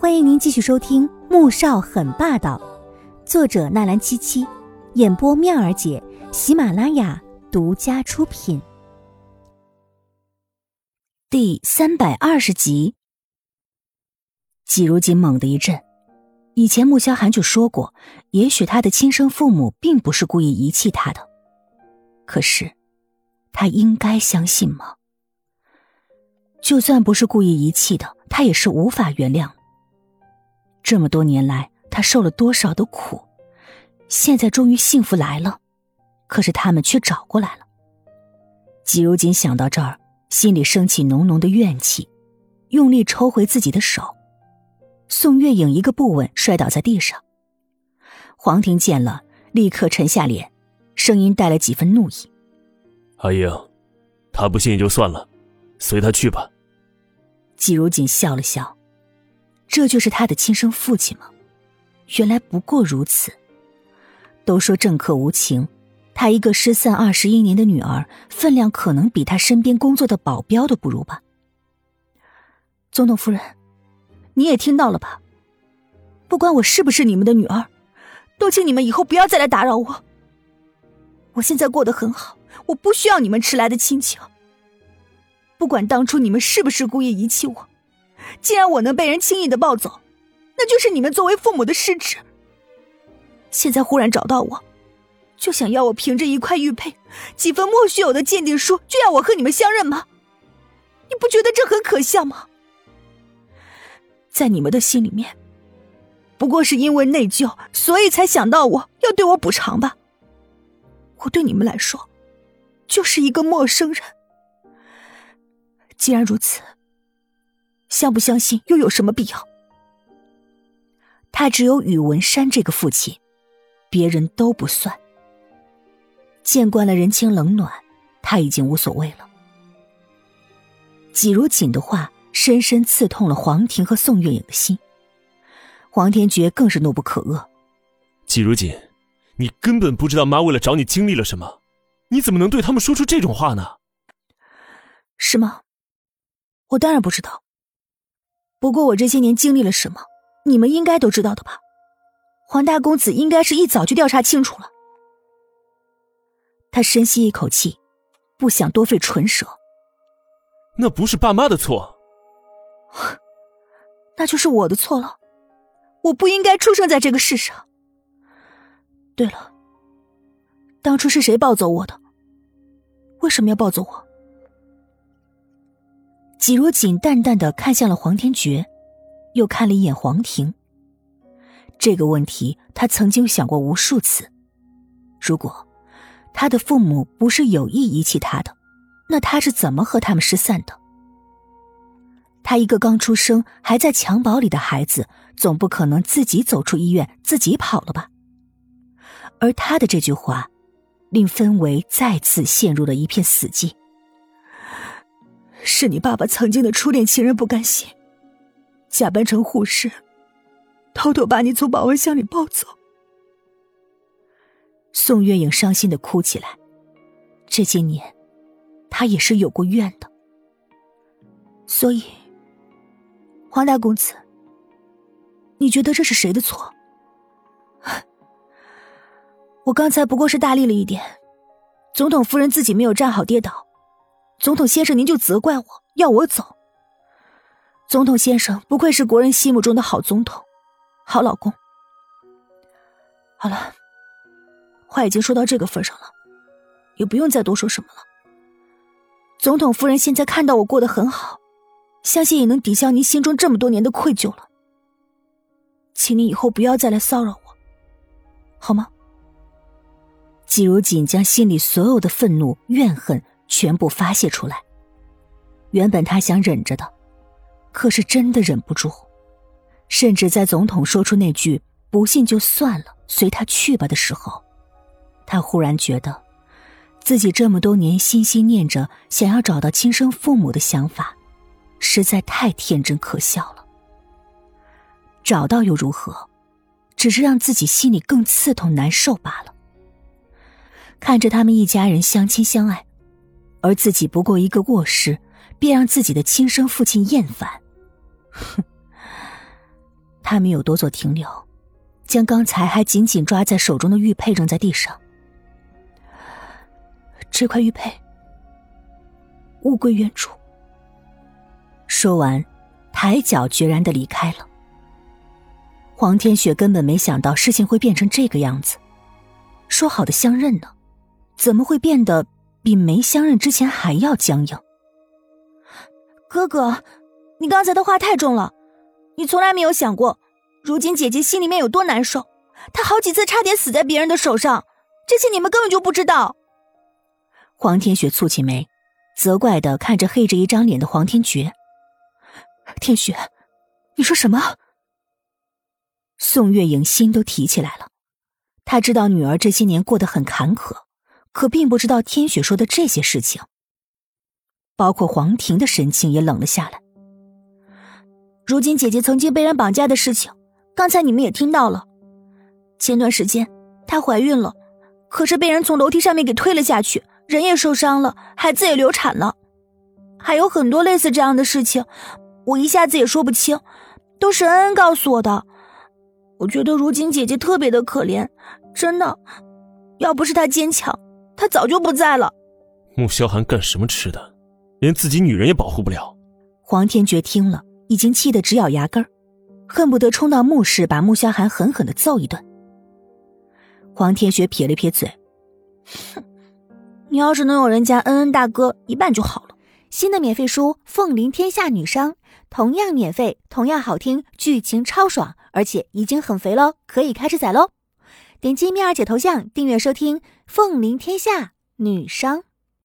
欢迎您继续收听《穆少很霸道》，作者纳兰七七，演播妙儿姐，喜马拉雅独家出品。第三百二十集，季如锦猛地一震。以前穆萧寒就说过，也许他的亲生父母并不是故意遗弃他的，可是他应该相信吗？就算不是故意遗弃的，他也是无法原谅。这么多年来，他受了多少的苦，现在终于幸福来了，可是他们却找过来了。季如锦想到这儿，心里升起浓浓的怨气，用力抽回自己的手。宋月影一个不稳，摔倒在地上。黄婷见了，立刻沉下脸，声音带了几分怒意：“阿英，他不信也就算了。”随他去吧。季如锦笑了笑，这就是他的亲生父亲吗？原来不过如此。都说政客无情，他一个失散二十一年的女儿，分量可能比他身边工作的保镖都不如吧？总统夫人，你也听到了吧？不管我是不是你们的女儿，都请你们以后不要再来打扰我。我现在过得很好，我不需要你们迟来的亲情。不管当初你们是不是故意遗弃我，既然我能被人轻易的抱走，那就是你们作为父母的失职。现在忽然找到我，就想要我凭着一块玉佩、几份莫须有的鉴定书，就要我和你们相认吗？你不觉得这很可笑吗？在你们的心里面，不过是因为内疚，所以才想到我要对我补偿吧。我对你们来说，就是一个陌生人。既然如此，相不相信又有什么必要？他只有宇文山这个父亲，别人都不算。见惯了人情冷暖，他已经无所谓了。季如锦的话深深刺痛了黄婷和宋月影的心，黄天觉更是怒不可遏。季如锦，你根本不知道妈为了找你经历了什么，你怎么能对他们说出这种话呢？是吗？我当然不知道，不过我这些年经历了什么，你们应该都知道的吧？黄大公子应该是一早就调查清楚了。他深吸一口气，不想多费唇舌。那不是爸妈的错，那就是我的错了。我不应该出生在这个世上。对了，当初是谁抱走我的？为什么要抱走我？季如锦淡淡的看向了黄天觉，又看了一眼黄婷。这个问题他曾经想过无数次。如果他的父母不是有意遗弃他的，那他是怎么和他们失散的？他一个刚出生还在襁褓里的孩子，总不可能自己走出医院自己跑了吧？而他的这句话，令氛围再次陷入了一片死寂。是你爸爸曾经的初恋情人不甘心，假扮成护士，偷偷把你从保温箱里抱走。宋月影伤心的哭起来。这些年，他也是有过怨的。所以，黄大公子，你觉得这是谁的错？我刚才不过是大力了一点，总统夫人自己没有站好跌倒。总统先生，您就责怪我要我走。总统先生不愧是国人心目中的好总统、好老公。好了，话已经说到这个份上了，也不用再多说什么了。总统夫人现在看到我过得很好，相信也能抵消您心中这么多年的愧疚了。请你以后不要再来骚扰我，好吗？季如锦将心里所有的愤怒、怨恨。全部发泄出来。原本他想忍着的，可是真的忍不住。甚至在总统说出那句“不信就算了，随他去吧”的时候，他忽然觉得，自己这么多年心心念着想要找到亲生父母的想法，实在太天真可笑了。找到又如何？只是让自己心里更刺痛难受罢了。看着他们一家人相亲相爱。而自己不过一个过失，便让自己的亲生父亲厌烦，哼！他没有多做停留，将刚才还紧紧抓在手中的玉佩扔在地上。这块玉佩，物归原主。说完，抬脚决然的离开了。黄天雪根本没想到事情会变成这个样子，说好的相认呢，怎么会变得比没相认之前还要僵硬？哥哥，你刚才的话太重了，你从来没有想过，如今姐姐心里面有多难受，她好几次差点死在别人的手上，这些你们根本就不知道。黄天雪蹙起眉，责怪的看着黑着一张脸的黄天觉。天雪，你说什么？宋月影心都提起来了，她知道女儿这些年过得很坎坷，可并不知道天雪说的这些事情。包括黄婷的神情也冷了下来。如今姐姐曾经被人绑架的事情，刚才你们也听到了。前段时间她怀孕了，可是被人从楼梯上面给推了下去，人也受伤了，孩子也流产了，还有很多类似这样的事情。我一下子也说不清，都是恩恩告诉我的。我觉得如今姐姐特别的可怜，真的，要不是她坚强，她早就不在了。穆萧寒干什么吃的，连自己女人也保护不了？黄天觉听了，已经气得直咬牙根儿，恨不得冲到墓室把穆萧寒狠狠的揍一顿。黄天雪撇了撇嘴，哼，你要是能有人家恩恩大哥一半就好了。新的免费书《凤临天下女商》。同样免费，同样好听，剧情超爽，而且已经很肥喽，可以开始宰喽！点击蜜儿姐头像订阅收听《凤临天下女商》。